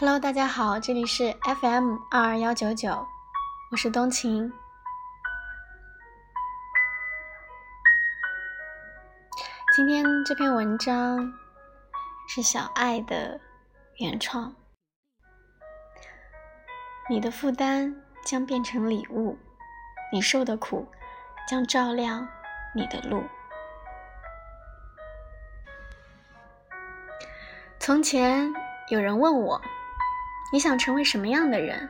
Hello，大家好，这里是 FM 二二幺九九，我是冬晴。今天这篇文章是小爱的原创。你的负担将变成礼物，你受的苦将照亮你的路。从前有人问我。你想成为什么样的人？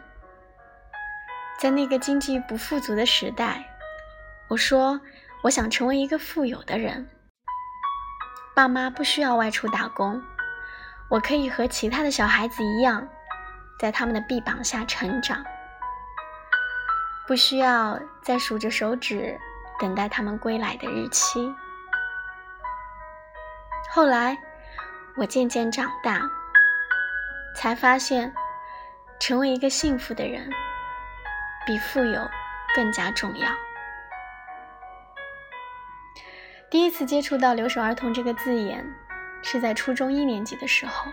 在那个经济不富足的时代，我说我想成为一个富有的人。爸妈不需要外出打工，我可以和其他的小孩子一样，在他们的臂膀下成长，不需要再数着手指等待他们归来的日期。后来，我渐渐长大，才发现。成为一个幸福的人，比富有更加重要。第一次接触到“留守儿童”这个字眼，是在初中一年级的时候，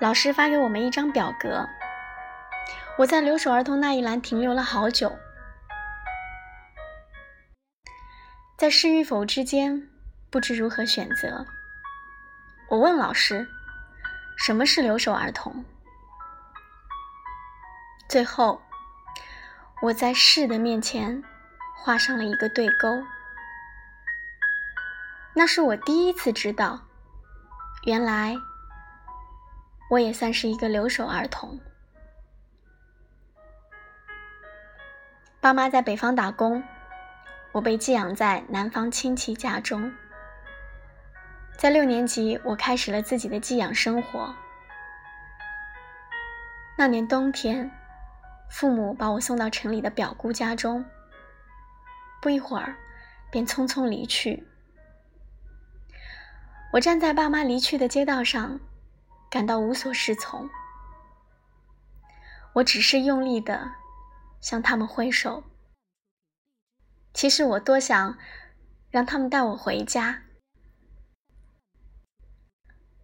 老师发给我们一张表格，我在“留守儿童”那一栏停留了好久，在是与否之间不知如何选择。我问老师。什么是留守儿童？最后，我在是的面前画上了一个对勾。那是我第一次知道，原来我也算是一个留守儿童。爸妈在北方打工，我被寄养在南方亲戚家中。在六年级，我开始了自己的寄养生活。那年冬天，父母把我送到城里的表姑家中，不一会儿，便匆匆离去。我站在爸妈离去的街道上，感到无所适从。我只是用力的向他们挥手。其实我多想让他们带我回家。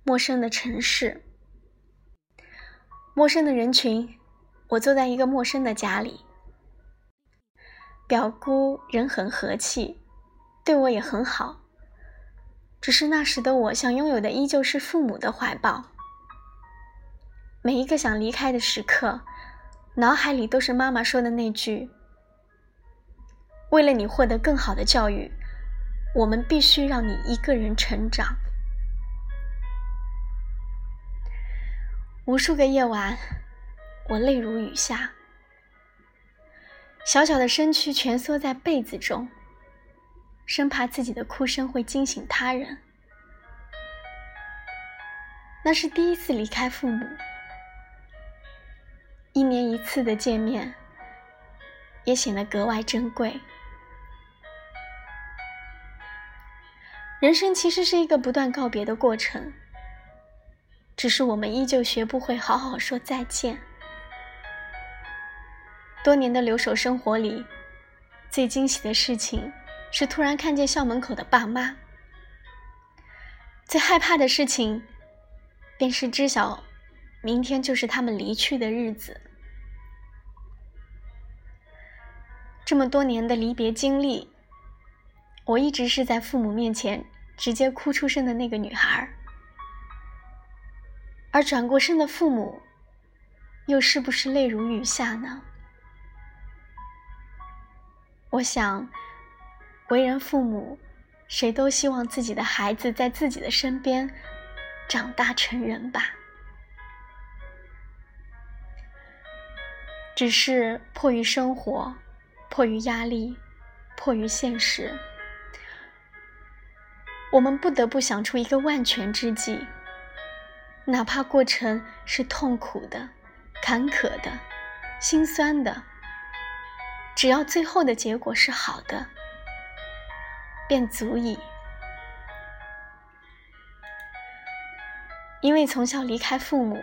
陌生的城市，陌生的人群，我坐在一个陌生的家里。表姑人很和气，对我也很好。只是那时的我想拥有的依旧是父母的怀抱。每一个想离开的时刻，脑海里都是妈妈说的那句：“为了你获得更好的教育，我们必须让你一个人成长。”无数个夜晚，我泪如雨下，小小的身躯蜷缩在被子中，生怕自己的哭声会惊醒他人。那是第一次离开父母，一年一次的见面，也显得格外珍贵。人生其实是一个不断告别的过程。只是我们依旧学不会好好说再见。多年的留守生活里，最惊喜的事情是突然看见校门口的爸妈；最害怕的事情，便是知晓明天就是他们离去的日子。这么多年的离别经历，我一直是在父母面前直接哭出声的那个女孩儿。而转过身的父母，又是不是泪如雨下呢？我想，为人父母，谁都希望自己的孩子在自己的身边长大成人吧。只是迫于生活，迫于压力，迫于现实，我们不得不想出一个万全之计。哪怕过程是痛苦的、坎坷的、心酸的，只要最后的结果是好的，便足以。因为从小离开父母，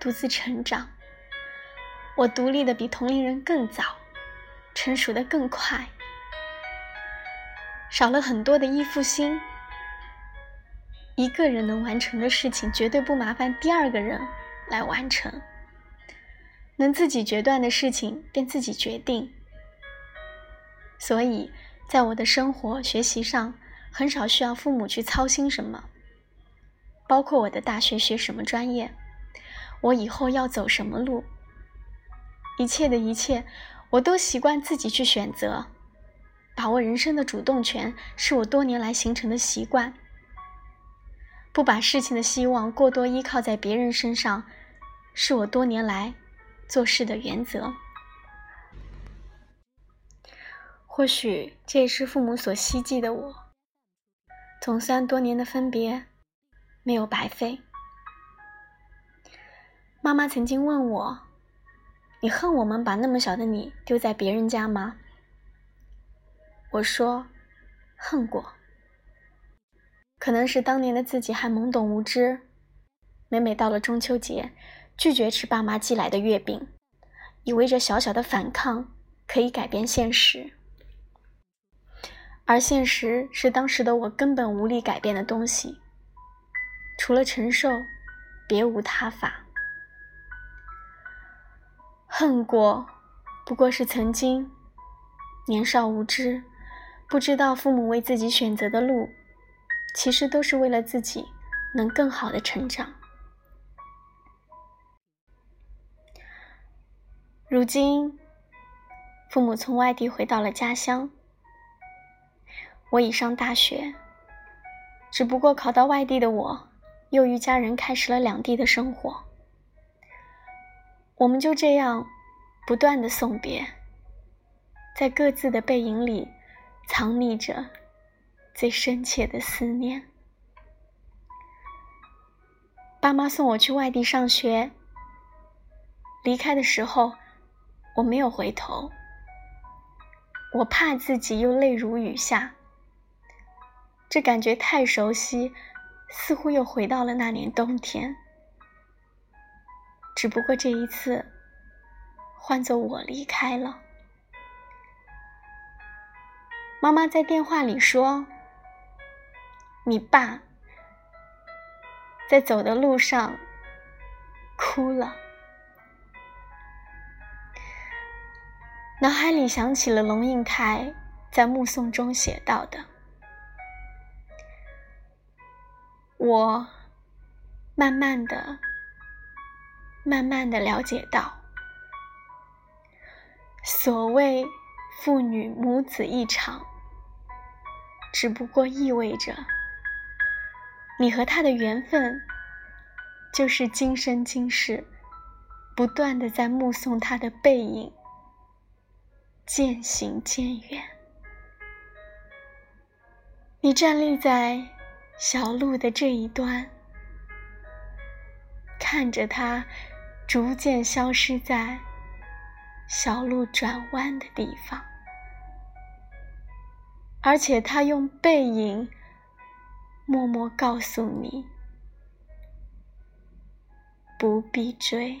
独自成长，我独立的比同龄人更早，成熟的更快，少了很多的依附心。一个人能完成的事情，绝对不麻烦第二个人来完成。能自己决断的事情，便自己决定。所以，在我的生活、学习上，很少需要父母去操心什么。包括我的大学学什么专业，我以后要走什么路，一切的一切，我都习惯自己去选择。把握人生的主动权，是我多年来形成的习惯。不把事情的希望过多依靠在别人身上，是我多年来做事的原则。或许这也是父母所希冀的我。总算多年的分别没有白费。妈妈曾经问我：“你恨我们把那么小的你丢在别人家吗？”我说：“恨过。”可能是当年的自己还懵懂无知，每每到了中秋节，拒绝吃爸妈寄来的月饼，以为这小小的反抗可以改变现实。而现实是当时的我根本无力改变的东西，除了承受，别无他法。恨过，不过是曾经年少无知，不知道父母为自己选择的路，其实都是为了自己能更好的成长。如今，父母从外地回到了家乡。我已上大学，只不过考到外地的我，又与家人开始了两地的生活。我们就这样不断的送别，在各自的背影里藏匿着最深切的思念。爸妈送我去外地上学，离开的时候我没有回头，我怕自己又泪如雨下。这感觉太熟悉，似乎又回到了那年冬天。只不过这一次，换作我离开了。妈妈在电话里说：“你爸在走的路上哭了。”脑海里想起了龙应台在《目送》中写到的。我慢慢的、慢慢的了解到，所谓父女母子一场，只不过意味着你和他的缘分，就是今生今世不断的在目送他的背影渐行渐远。你站立在。小路的这一端，看着他逐渐消失在小路转弯的地方，而且他用背影默默告诉你：不必追。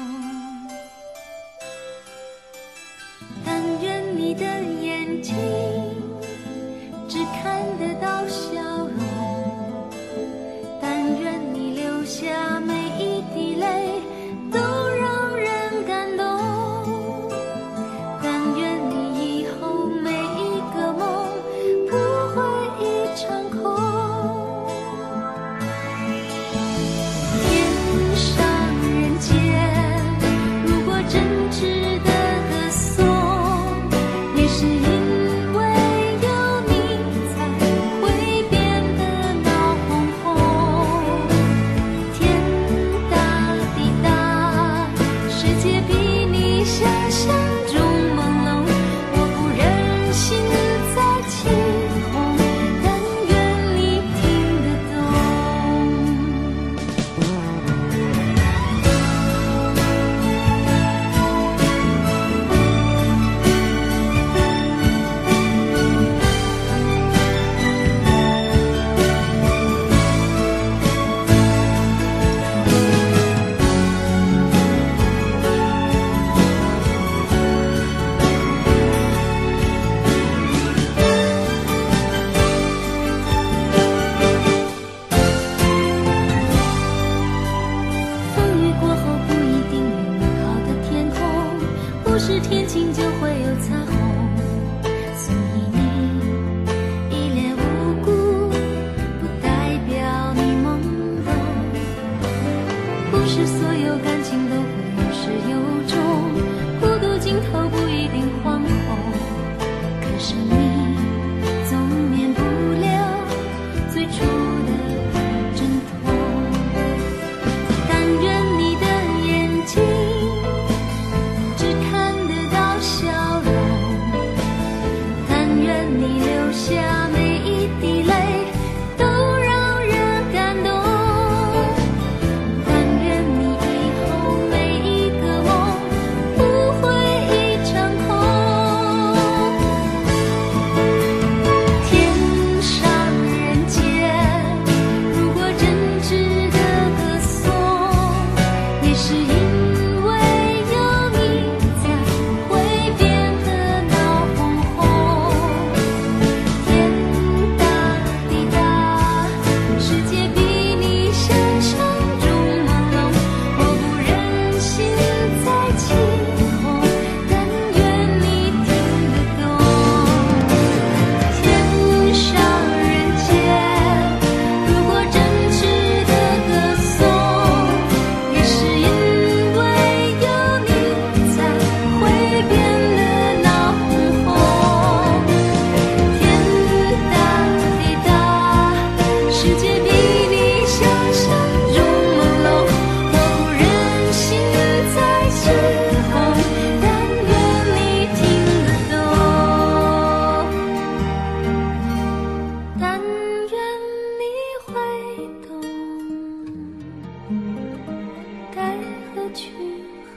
去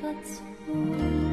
何从